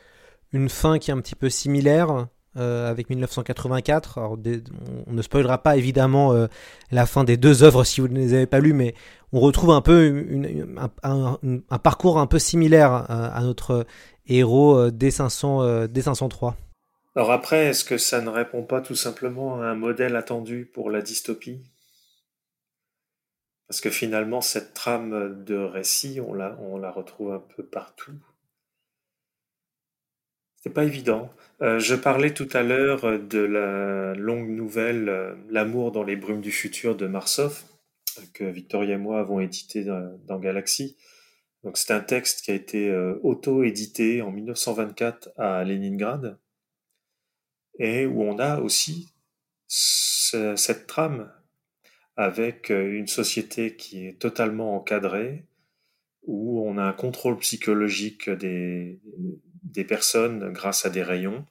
une fin qui est un petit peu similaire. Euh, avec 1984. Alors, on ne spoilera pas évidemment euh, la fin des deux œuvres si vous ne les avez pas lues, mais on retrouve un peu une, un, un, parcours un peu similaire euh, à notre héros D500, D503. Alors après, est-ce que ça ne répond pas tout simplement à un modèle attendu pour la dystopie? Parce que finalement, cette trame de récit, on la, retrouve un peu partout. C'est pas évident. Euh, je parlais tout à l'heure de la longue nouvelle euh, L'amour dans les brumes du futur de Marsoff, que Victoria et moi avons édité dans, Galaxy. Donc c'est un texte qui a été euh, auto-édité en 1924 à Leningrad et où on a aussi cette trame avec euh, une société qui est totalement encadrée, où on a un contrôle psychologique des, des personnes grâce à des rayons,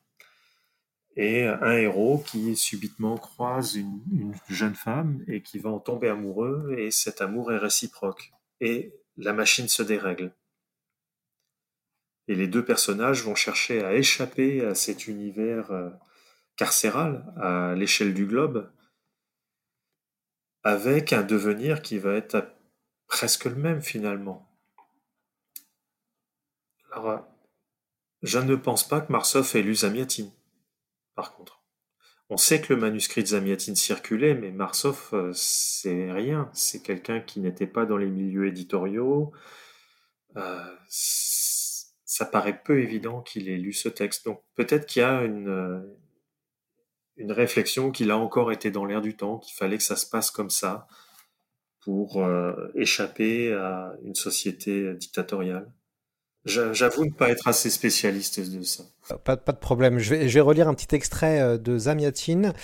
et un héros qui subitement croise une, une, jeune femme et qui va en tomber amoureux, et cet amour est réciproque. Et la machine se dérègle. Et les deux personnages vont chercher à échapper à cet univers euh, carcéral à l'échelle du globe, avec un devenir qui va être presque le même finalement. Alors, je ne pense pas que Marsoff ait lu Zamiatine, par contre. On sait que le manuscrit de Zamiatine circulait, mais Marsoff, euh, c'est rien. C'est quelqu'un qui n'était pas dans les milieux éditoriaux. Euh, ça paraît peu évident qu'il ait lu ce texte. Donc peut-être qu'il y a une, euh, une réflexion qu'il a encore été dans l'air du temps, qu'il fallait que ça se passe comme ça pour échapper à une société dictatoriale. J'avoue ne pas être assez spécialiste de ça. Pas, de problème. Je vais, je vais, relire un petit extrait euh, de Zamiatine.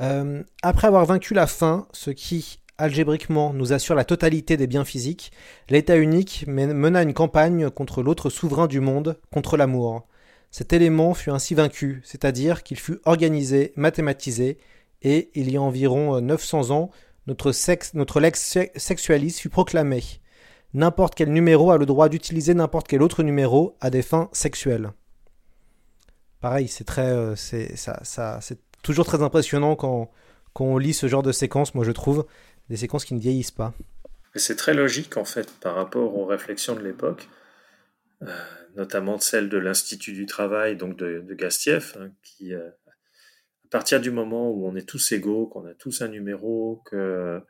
Euh, après avoir vaincu la faim, ce qui, algébriquement, nous assure la totalité des biens physiques, l'État unique mena une campagne contre l'autre souverain du monde, contre l'amour. Cet élément fut ainsi vaincu, c'est-à-dire qu'il fut organisé, mathématisé, et, il y a environ 900 ans, notre, sexe, notre lex sexualis fut proclamé n'importe quel numéro a le droit d'utiliser n'importe quel autre numéro à des fins sexuelles. Pareil, c'est très, euh, c'est ça, ça, c'est toujours très impressionnant quand, quand on lit ce genre de séquences. Moi, je trouve des séquences qui ne vieillissent pas. c'est très logique en fait par rapport aux réflexions de l'époque, euh, notamment celle de l'Institut du travail, donc de, de hein, qui, euh, à partir du moment où on est tous égaux, qu'on a tous un numéro, que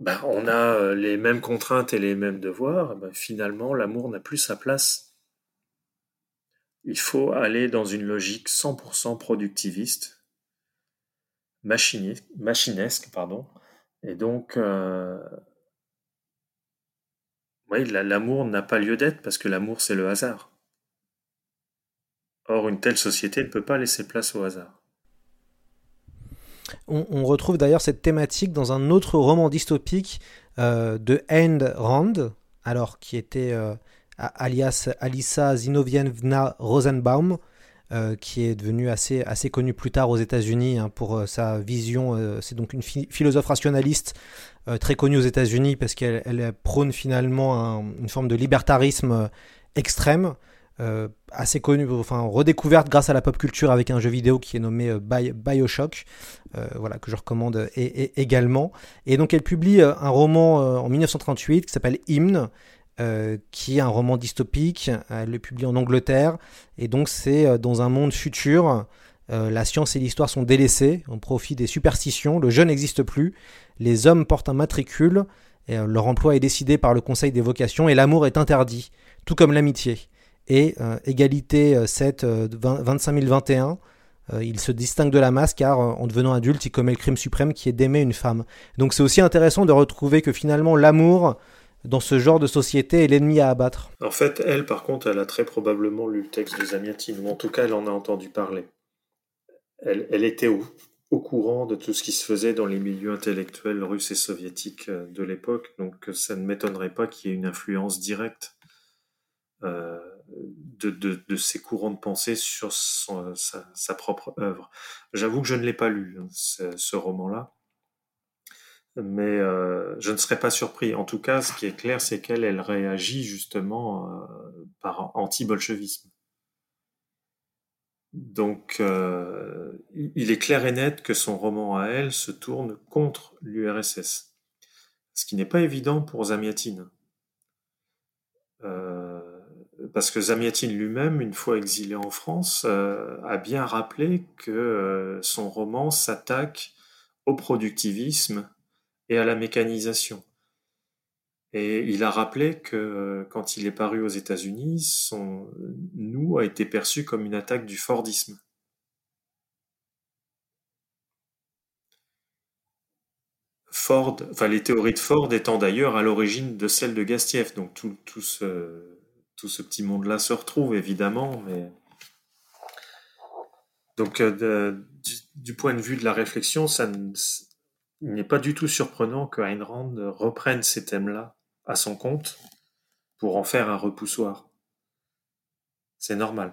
bah, on a euh, les mêmes contraintes et les mêmes devoirs, bah, finalement, l'amour n'a plus sa place. Il faut aller dans une logique 100% productiviste, machinesque, pardon. Et donc, euh, oui, l'amour n'a pas lieu d'être parce que l'amour, c'est le hasard. Or, une telle société ne peut pas laisser place au hasard. On, retrouve d'ailleurs cette thématique dans un autre roman dystopique euh, de Ayn Rand, alors qui était euh, alias Alisa Zinovievna Rosenbaum, euh, qui est devenue assez, assez connue plus tard aux États-Unis hein, pour sa vision. c'est donc une philosophe rationaliste très connue aux États-Unis parce qu'elle prône finalement une forme de libertarisme extrême. Euh, assez connue, enfin redécouverte grâce à la pop culture avec un jeu vidéo qui est nommé euh, Bioshock, euh, voilà que je recommande également. Et donc elle publie un roman en 1938 qui s'appelle Hymne, qui est un roman dystopique. Elle le publie en Angleterre et donc c'est dans un monde futur. la science et l'histoire sont délaissées, on profite des superstitions, le jeu n'existe plus, les hommes portent un matricule, et, leur emploi est décidé par le Conseil des vocations et l'amour est interdit, tout comme l'amitié et euh, égalité 7 25 021 il se distingue de la masse car euh, en devenant adulte, il commet le crime suprême qui est d'aimer une femme. Donc c'est aussi intéressant de retrouver que finalement l'amour dans ce genre de société est l'ennemi à abattre. En fait, elle, par contre, elle a très probablement lu le texte de Zamiatine, ou en tout cas, elle en a entendu parler. Elle, était au, courant de tout ce qui se faisait dans les milieux intellectuels russes et soviétiques euh, de l'époque, donc ça ne m'étonnerait pas qu'il y ait une influence directe euh, de, de, de, ses courants de pensée sur sa, propre œuvre. J'avoue que je ne l'ai pas lu, hein, ce roman-là, mais euh, je ne serais pas surpris. En tout cas, ce qui est clair, c'est qu'elle elle réagit justement euh, par anti-bolchevisme. Donc, euh, il est clair et net que son roman à elle se tourne contre l'URSS, ce qui n'est pas évident pour Zamiatine. Parce que Zamiatine lui-même, une fois exilé en France, a bien rappelé que son roman s'attaque au productivisme et à la mécanisation. Et il a rappelé que euh, quand il est paru aux États-Unis, son nous a été perçu comme une attaque du Fordisme. Ford, les théories de Ford étant d'ailleurs à l'origine de celles de Gastieff, donc tout, ce tout ce petit monde-là se retrouve, évidemment, mais... Donc, euh, du, point de vue de la réflexion, ça n'est pas du tout surprenant que Ayn Rand reprenne ces thèmes-là à son compte pour en faire un repoussoir. C'est normal.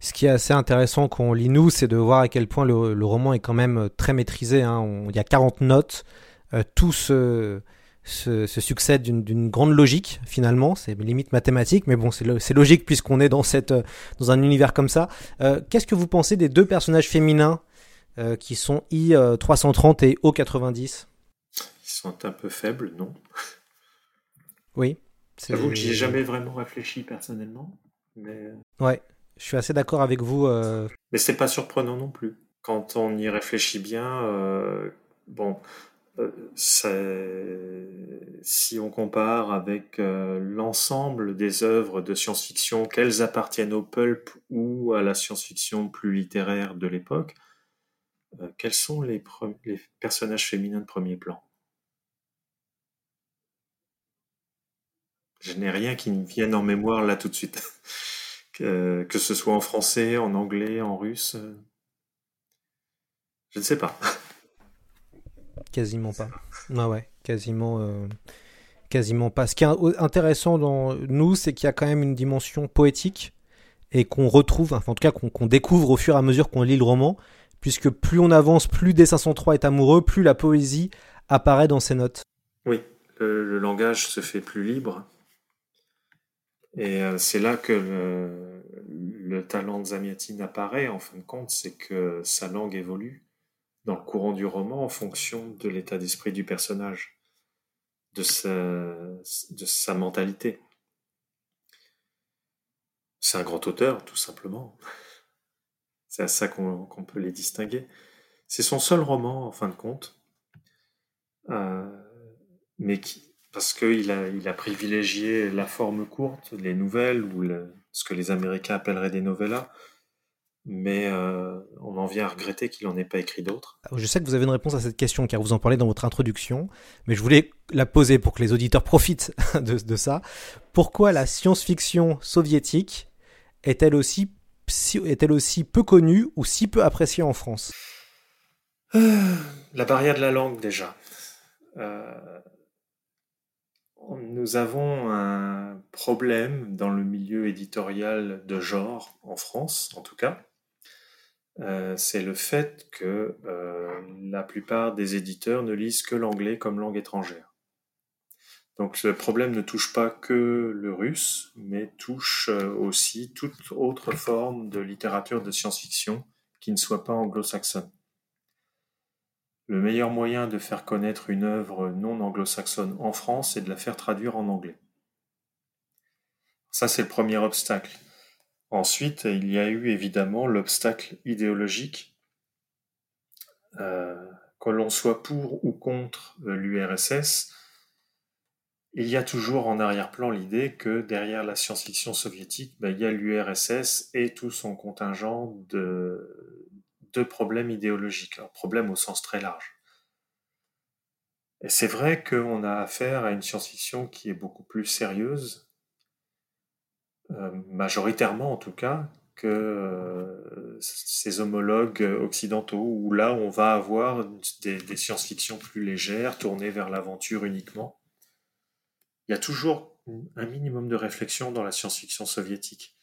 Ce qui est assez intéressant quand on lit nous, c'est de voir à quel point le, roman est quand même très maîtrisé. Hein. il y a 40 notes, euh, tout se, succède d'une grande logique finalement, c'est limite mathématique, mais bon c'est logique puisqu'on est dans, dans un univers comme ça. Euh, qu'est-ce que vous pensez des deux personnages féminins euh, qui sont I330 et O90 Ils sont un peu faibles, non? Oui. J'avoue que j'y ai jamais vraiment réfléchi personnellement. Mais... Ouais, je suis assez d'accord avec vous. Euh... Mais c'est pas surprenant non plus. Quand on y réfléchit bien, euh, bon, euh, si on compare avec euh, l'ensemble des œuvres de science-fiction, qu'elles appartiennent au pulp ou à la science-fiction plus littéraire de l'époque, euh, quels sont les, les, personnages féminins de premier plan? Je n'ai rien qui me vienne en mémoire là tout de suite. que, que ce soit en français, en anglais, en russe. Je ne sais pas. Quasiment pas. Ah ouais, quasiment, euh, quasiment pas. Ce qui est intéressant dans nous, c'est qu'il y a quand même une dimension poétique et qu'on retrouve, enfin, en tout cas qu'on découvre au fur et à mesure qu'on lit le roman, puisque plus on avance, plus D503 est amoureux, plus la poésie apparaît dans ses notes. Oui, le, langage se fait plus libre. Et euh, c'est là que le, le, talent de Zamiatine apparaît, en fin de compte, c'est que sa langue évolue dans le courant du roman en fonction de l'état d'esprit du personnage, de sa mentalité. C'est un grand auteur, tout simplement. C'est à ça qu'on peut les distinguer. C'est son seul roman, en fin de compte, euh, mais parce qu'il a, il a privilégié la forme courte, les nouvelles, ou ce que les Américains appelleraient des novellas, mais euh, on en vient à regretter qu'il n'en ait pas écrit d'autres. Je sais que vous avez une réponse à cette question car vous en parlez dans votre introduction, mais je voulais la poser pour que les auditeurs profitent de ça. Pourquoi la science-fiction soviétique est-elle aussi, est-elle aussi peu connue ou si peu appréciée en France? La barrière de la langue déjà. Euh, nous avons un problème dans le milieu éditorial de genre en France, en tout cas, euh, c'est le fait que euh, la plupart des éditeurs ne lisent que l'anglais comme langue étrangère. Donc ce problème ne touche pas que le russe, mais touche euh, aussi toute autre forme de littérature de science-fiction qui ne soit pas anglo-saxonne. Le meilleur moyen de faire connaître une œuvre non anglo-saxonne en France est de la faire traduire en anglais. Ça, c'est le premier obstacle. Ensuite, il y a eu évidemment l'obstacle idéologique. Euh, que l'on soit pour ou contre l'URSS, il y a toujours en arrière-plan l'idée que derrière la science-fiction soviétique, ben, il y a l'URSS et tout son contingent de, de problèmes idéologiques, un problème au sens très large. Et c'est vrai qu'on a affaire à une science-fiction qui est beaucoup plus sérieuse, euh, majoritairement en tout cas, que euh, ses homologues occidentaux, où là on va avoir des, des science-fiction plus légères, tournées vers l'aventure uniquement. Y a toujours un minimum de réflexion dans la science-fiction soviétique.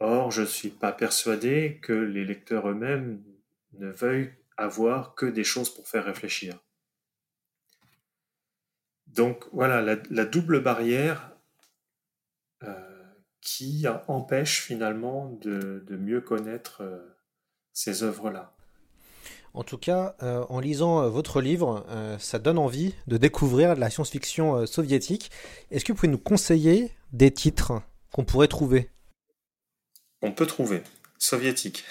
Or, je ne suis pas persuadé que les lecteurs eux-mêmes ne veuillent avoir que des choses pour faire réfléchir. Donc voilà, la, double barrière qui empêche finalement de, mieux connaître euh, ces œuvres-là. En tout cas, euh, en lisant euh, votre livre, ça donne envie de découvrir la science-fiction soviétique. Est-ce que vous pouvez nous conseiller des titres qu'on pourrait trouver? On peut trouver. Soviétique.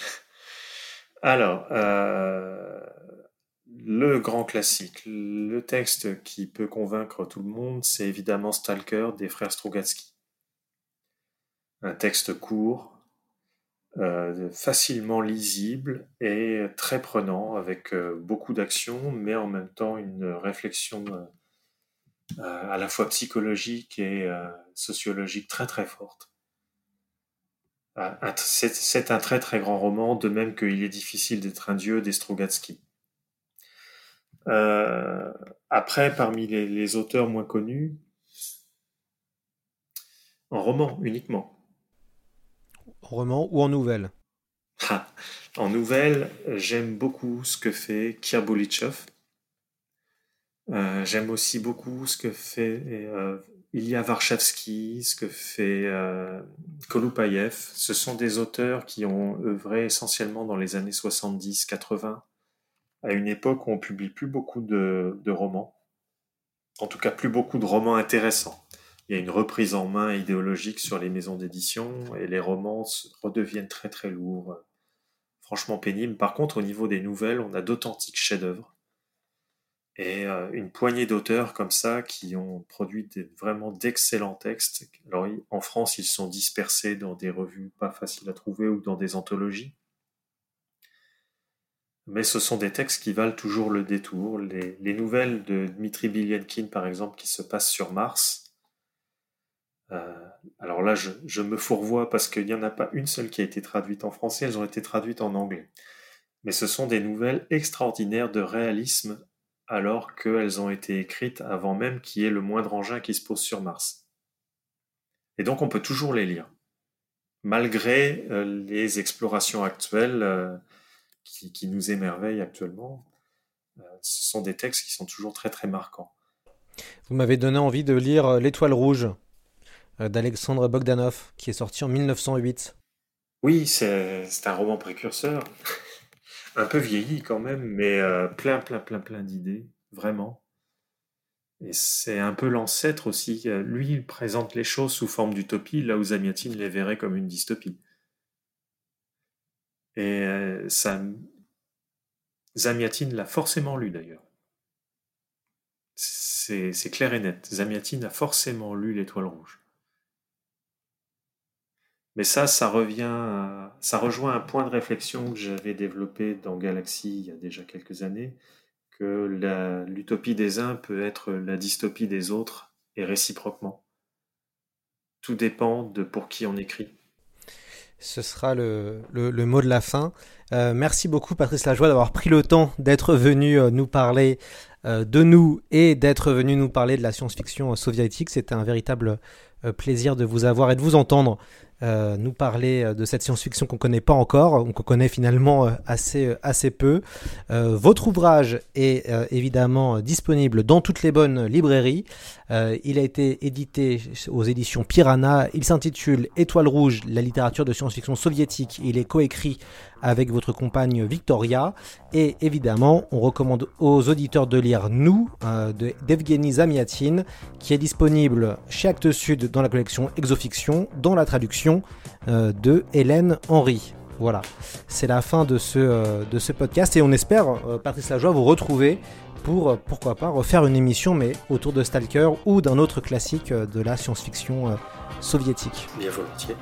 Alors, le grand classique, le texte qui peut convaincre tout le monde, c'est évidemment Stalker des frères Strugatsky un texte court, euh, facilement lisible et très prenant, avec euh, beaucoup d'action, mais en même temps une réflexion euh, à la fois psychologique et sociologique très très forte. C'est un très très grand roman, de même qu'il est difficile d'être un dieu des après, parmi les auteurs moins connus, en roman uniquement, en roman ou en nouvelle En nouvelle, j'aime beaucoup ce que fait Kirbolichov. Euh, j'aime aussi beaucoup ce que fait euh, Ilya Varchavsky, ce que fait euh. Ce sont des auteurs qui ont œuvré essentiellement dans les années 70-80 à une époque où on publie plus beaucoup de romans, en tout cas plus beaucoup de romans intéressants. Il y a une reprise en main idéologique sur les maisons d'édition et les romans redeviennent très très lourds, franchement pénibles. Par contre, au niveau des nouvelles, on a d'authentiques chefs-d'œuvre et euh, une poignée d'auteurs comme ça qui ont produit vraiment d'excellents textes. Alors en France, ils sont dispersés dans des revues pas faciles à trouver ou dans des anthologies. Mais ce sont des textes qui valent toujours le détour. Les, nouvelles de Dmitri Bilyankin, par exemple, qui se passent sur Mars. Euh, alors là, je, me fourvoie parce qu'il n'y en a pas une seule qui a été traduite en français, elles ont été traduites en anglais. Mais ce sont des nouvelles extraordinaires de réalisme alors qu'elles ont été écrites avant même qu'il y ait le moindre engin qui se pose sur Mars. Et donc on peut toujours les lire, malgré euh, les explorations actuelles euh, qui, nous émerveillent actuellement. Ce sont des textes qui sont toujours très très marquants. Vous m'avez donné envie de lire L'étoile rouge d'Alexandre Bogdanov, qui est sorti en 1908. Oui, c'est un roman précurseur un peu vieilli quand même, mais euh, plein, plein, plein, plein d'idées, vraiment. Et c'est un peu l'ancêtre aussi. Lui, il présente les choses sous forme d'utopie, là où Zamiatine les verrait comme une dystopie. Et euh, l'a forcément lu d'ailleurs. C'est clair et net. Zamiatine a forcément lu L'Étoile Rouge. Mais ça, ça revient, ça rejoint un point de réflexion que j'avais développé dans Galaxy il y a déjà quelques années, que l'utopie des uns peut être la dystopie des autres et réciproquement. Tout dépend de pour qui on écrit. Ce sera le, le, mot de la fin. Euh, merci beaucoup Patrice Lajoie d'avoir pris le temps d'être venu euh, nous parler euh, de nous et d'être venu nous parler de la science-fiction soviétique. C'était un véritable plaisir de vous avoir et de vous entendre euh, nous parler euh, de cette science-fiction qu'on connaît pas encore, qu'on connaît finalement euh, assez, assez peu. votre ouvrage est évidemment disponible dans toutes les bonnes librairies. il a été édité aux éditions Piranha. Il s'intitule Étoile rouge, la littérature de science-fiction soviétique. Il est coécrit avec votre compagne Victoria. Et évidemment, on recommande aux auditeurs de lire Nous de d'Evgeny Zamiatin, qui est disponible chez Actes Sud dans la collection Exofiction, dans la traduction euh, de Hélène Henry. Voilà, c'est la fin de ce, euh, de ce podcast et on espère, euh, Patrice Lajoie, vous retrouver pour, pourquoi pas, refaire une émission, mais autour de Stalker ou d'un autre classique de la science-fiction soviétique. Bien volontiers.